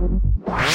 Wow.